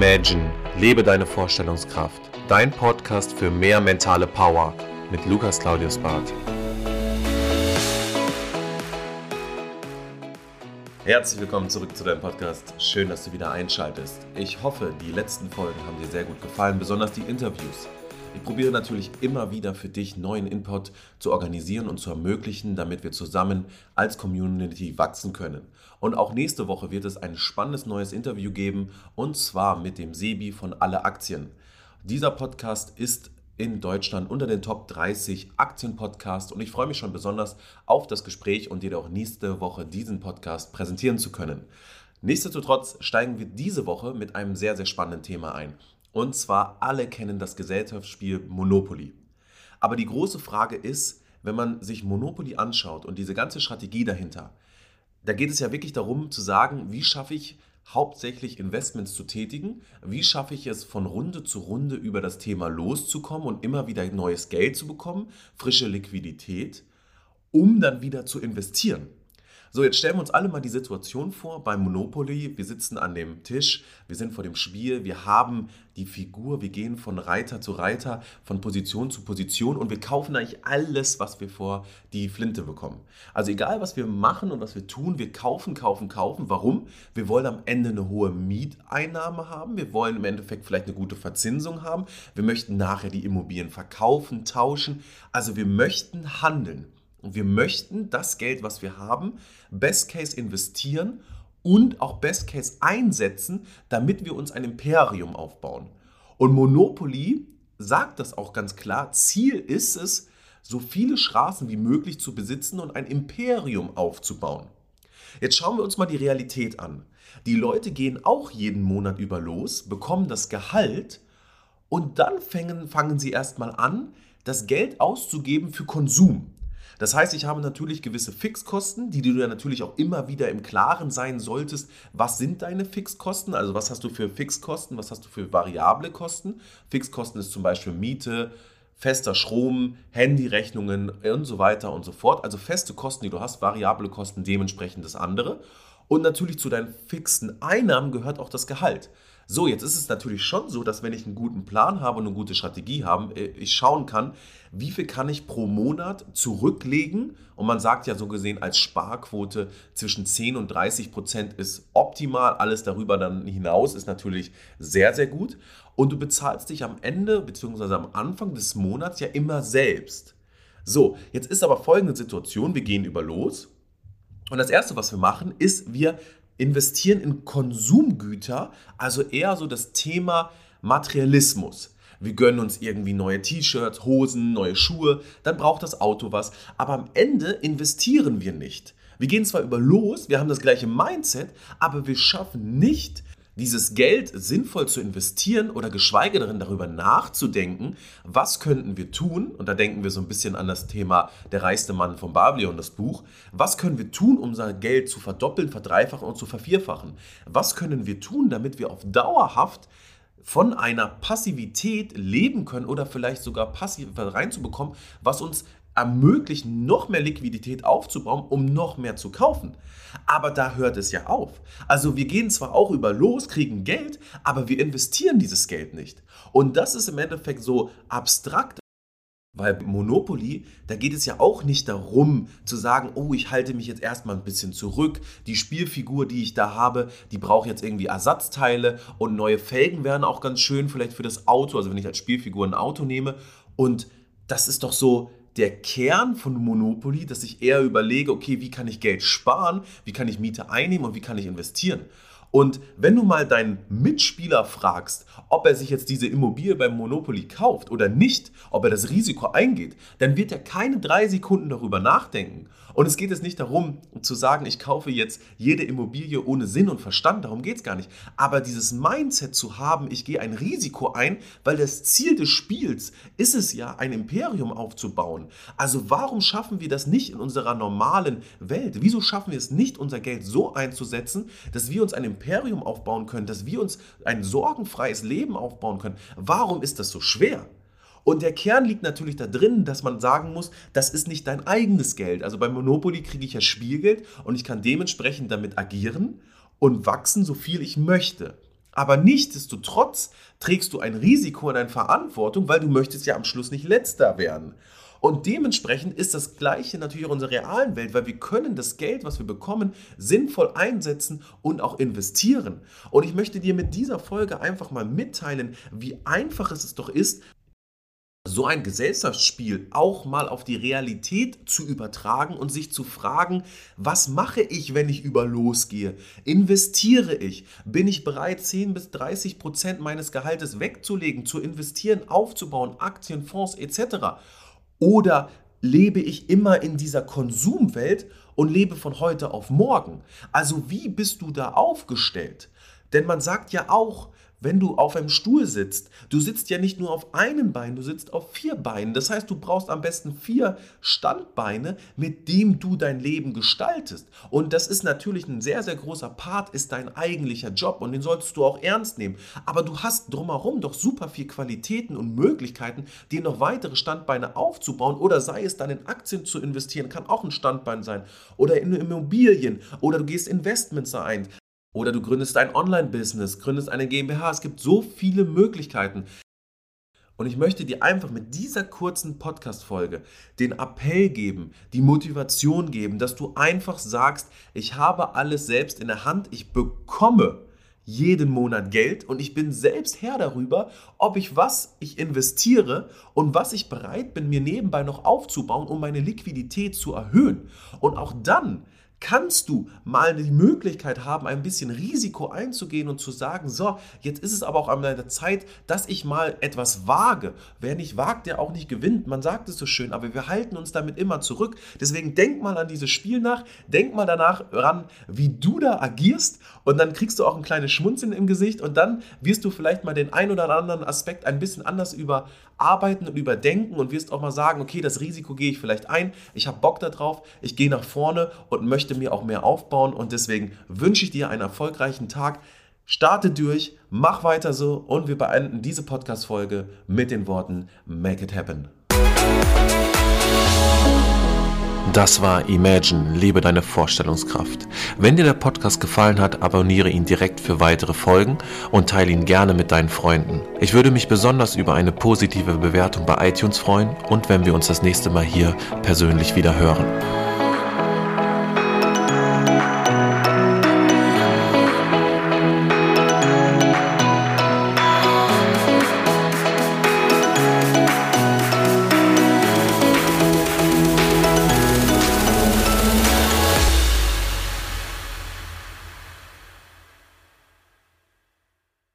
Imagine, lebe deine Vorstellungskraft. Dein Podcast für mehr mentale Power mit Lukas Claudius Barth. Herzlich willkommen zurück zu deinem Podcast. Schön, dass du wieder einschaltest. Ich hoffe, die letzten Folgen haben dir sehr gut gefallen, besonders die Interviews. Ich probiere natürlich immer wieder für dich neuen Input zu organisieren und zu ermöglichen, damit wir zusammen als Community wachsen können. Und auch nächste Woche wird es ein spannendes neues Interview geben und zwar mit dem Sebi von Alle Aktien. Dieser Podcast ist in Deutschland unter den Top 30 Aktienpodcasts und ich freue mich schon besonders auf das Gespräch und dir auch nächste Woche diesen Podcast präsentieren zu können. Nichtsdestotrotz steigen wir diese Woche mit einem sehr, sehr spannenden Thema ein. Und zwar alle kennen das Gesellschaftsspiel Monopoly. Aber die große Frage ist, wenn man sich Monopoly anschaut und diese ganze Strategie dahinter, da geht es ja wirklich darum zu sagen, wie schaffe ich hauptsächlich Investments zu tätigen, wie schaffe ich es von Runde zu Runde über das Thema loszukommen und immer wieder neues Geld zu bekommen, frische Liquidität, um dann wieder zu investieren. So, jetzt stellen wir uns alle mal die Situation vor beim Monopoly. Wir sitzen an dem Tisch, wir sind vor dem Spiel, wir haben die Figur, wir gehen von Reiter zu Reiter, von Position zu Position und wir kaufen eigentlich alles, was wir vor die Flinte bekommen. Also egal, was wir machen und was wir tun, wir kaufen, kaufen, kaufen. Warum? Wir wollen am Ende eine hohe Mieteinnahme haben, wir wollen im Endeffekt vielleicht eine gute Verzinsung haben, wir möchten nachher die Immobilien verkaufen, tauschen. Also wir möchten handeln. Und wir möchten das Geld, was wir haben, Best Case investieren und auch Best Case einsetzen, damit wir uns ein Imperium aufbauen. Und Monopoly sagt das auch ganz klar. Ziel ist es, so viele Straßen wie möglich zu besitzen und ein Imperium aufzubauen. Jetzt schauen wir uns mal die Realität an. Die Leute gehen auch jeden Monat über los, bekommen das Gehalt und dann fangen, fangen sie erstmal an, das Geld auszugeben für Konsum. Das heißt, ich habe natürlich gewisse Fixkosten, die du ja natürlich auch immer wieder im Klaren sein solltest. Was sind deine Fixkosten? Also was hast du für Fixkosten? Was hast du für variable Kosten? Fixkosten ist zum Beispiel Miete, fester Strom, Handyrechnungen und so weiter und so fort. Also feste Kosten, die du hast, variable Kosten dementsprechend das andere. Und natürlich zu deinen fixen Einnahmen gehört auch das Gehalt. So, jetzt ist es natürlich schon so, dass wenn ich einen guten Plan habe und eine gute Strategie habe, äh, ich schauen kann, wie viel kann ich pro Monat zurücklegen. Und man sagt ja so gesehen als Sparquote zwischen 10 und 30 Prozent ist optimal. Alles darüber dann hinaus ist natürlich sehr, sehr gut. Und du bezahlst dich am Ende bzw. am Anfang des Monats ja immer selbst. So, jetzt ist aber folgende Situation, wir gehen über los. Und das Erste, was wir machen, ist, wir investieren in Konsumgüter, also eher so das Thema Materialismus. Wir gönnen uns irgendwie neue T-Shirts, Hosen, neue Schuhe, dann braucht das Auto was, aber am Ende investieren wir nicht. Wir gehen zwar über los, wir haben das gleiche Mindset, aber wir schaffen nicht dieses Geld sinnvoll zu investieren oder geschweige darin darüber nachzudenken, was könnten wir tun, und da denken wir so ein bisschen an das Thema Der reichste Mann von Babylon, das Buch, was können wir tun, um unser Geld zu verdoppeln, verdreifachen und zu vervierfachen? Was können wir tun, damit wir auf dauerhaft von einer Passivität leben können oder vielleicht sogar passiv reinzubekommen, was uns ermöglicht, noch mehr Liquidität aufzubauen, um noch mehr zu kaufen. Aber da hört es ja auf. Also wir gehen zwar auch über los, kriegen Geld, aber wir investieren dieses Geld nicht. Und das ist im Endeffekt so abstrakt. Weil Monopoly, da geht es ja auch nicht darum zu sagen, oh, ich halte mich jetzt erstmal ein bisschen zurück. Die Spielfigur, die ich da habe, die braucht jetzt irgendwie Ersatzteile und neue Felgen wären auch ganz schön, vielleicht für das Auto. Also wenn ich als Spielfigur ein Auto nehme. Und das ist doch so, der Kern von Monopoly, dass ich eher überlege, okay, wie kann ich Geld sparen, wie kann ich Miete einnehmen und wie kann ich investieren. Und wenn du mal deinen Mitspieler fragst, ob er sich jetzt diese Immobilie beim Monopoly kauft oder nicht, ob er das Risiko eingeht, dann wird er keine drei Sekunden darüber nachdenken. Und es geht jetzt nicht darum zu sagen, ich kaufe jetzt jede Immobilie ohne Sinn und Verstand, darum geht es gar nicht. Aber dieses Mindset zu haben, ich gehe ein Risiko ein, weil das Ziel des Spiels ist es ja, ein Imperium aufzubauen. Also warum schaffen wir das nicht in unserer normalen Welt? Wieso schaffen wir es nicht, unser Geld so einzusetzen, dass wir uns ein Imperium aufbauen können, dass wir uns ein sorgenfreies Leben aufbauen können? Warum ist das so schwer? Und der Kern liegt natürlich da drin, dass man sagen muss, das ist nicht dein eigenes Geld. Also beim Monopoly kriege ich ja Spielgeld und ich kann dementsprechend damit agieren und wachsen, so viel ich möchte. Aber nichtsdestotrotz trägst du ein Risiko und eine Verantwortung, weil du möchtest ja am Schluss nicht letzter werden. Und dementsprechend ist das Gleiche natürlich auch in unserer realen Welt, weil wir können das Geld, was wir bekommen, sinnvoll einsetzen und auch investieren. Und ich möchte dir mit dieser Folge einfach mal mitteilen, wie einfach es doch ist, so ein Gesellschaftsspiel auch mal auf die Realität zu übertragen und sich zu fragen, was mache ich, wenn ich über losgehe? Investiere ich? Bin ich bereit, 10 bis 30 Prozent meines Gehaltes wegzulegen, zu investieren, aufzubauen, Aktien, Fonds etc.? Oder lebe ich immer in dieser Konsumwelt und lebe von heute auf morgen? Also wie bist du da aufgestellt? Denn man sagt ja auch, wenn du auf einem Stuhl sitzt, du sitzt ja nicht nur auf einem Bein, du sitzt auf vier Beinen. Das heißt, du brauchst am besten vier Standbeine, mit dem du dein Leben gestaltest. Und das ist natürlich ein sehr, sehr großer Part, ist dein eigentlicher Job und den solltest du auch ernst nehmen. Aber du hast drumherum doch super viel Qualitäten und Möglichkeiten, dir noch weitere Standbeine aufzubauen oder sei es dann in Aktien zu investieren, kann auch ein Standbein sein oder in Immobilien oder du gehst Investments ein. Oder du gründest ein Online-Business, gründest eine GmbH. Es gibt so viele Möglichkeiten. Und ich möchte dir einfach mit dieser kurzen Podcast-Folge den Appell geben, die Motivation geben, dass du einfach sagst, ich habe alles selbst in der Hand, ich bekomme jeden Monat Geld und ich bin selbst Herr darüber, ob ich was ich investiere und was ich bereit bin, mir nebenbei noch aufzubauen, um meine Liquidität zu erhöhen. Und auch dann kannst du mal die Möglichkeit haben, ein bisschen Risiko einzugehen und zu sagen, so, jetzt ist es aber auch an der Zeit, dass ich mal etwas wage. Wer nicht wagt, der auch nicht gewinnt. Man sagt es so schön, aber wir halten uns damit immer zurück. Deswegen denk mal an dieses Spiel nach, denk mal danach ran, wie du da agierst und dann kriegst du auch ein kleines Schmunzeln im Gesicht und dann wirst du vielleicht mal den ein oder anderen Aspekt ein bisschen anders überarbeiten und überdenken und wirst auch mal sagen, okay, das Risiko gehe ich vielleicht ein, ich habe Bock darauf, ich gehe nach vorne und möchte möchte mir auch mehr aufbauen und deswegen wünsche ich dir einen erfolgreichen Tag. Starte durch, mach weiter so und wir beenden diese Podcast-Folge mit den Worten Make it happen. Das war Imagine, lebe deine Vorstellungskraft. Wenn dir der Podcast gefallen hat, abonniere ihn direkt für weitere Folgen und teile ihn gerne mit deinen Freunden. Ich würde mich besonders über eine positive Bewertung bei iTunes freuen und wenn wir uns das nächste Mal hier persönlich wieder hören.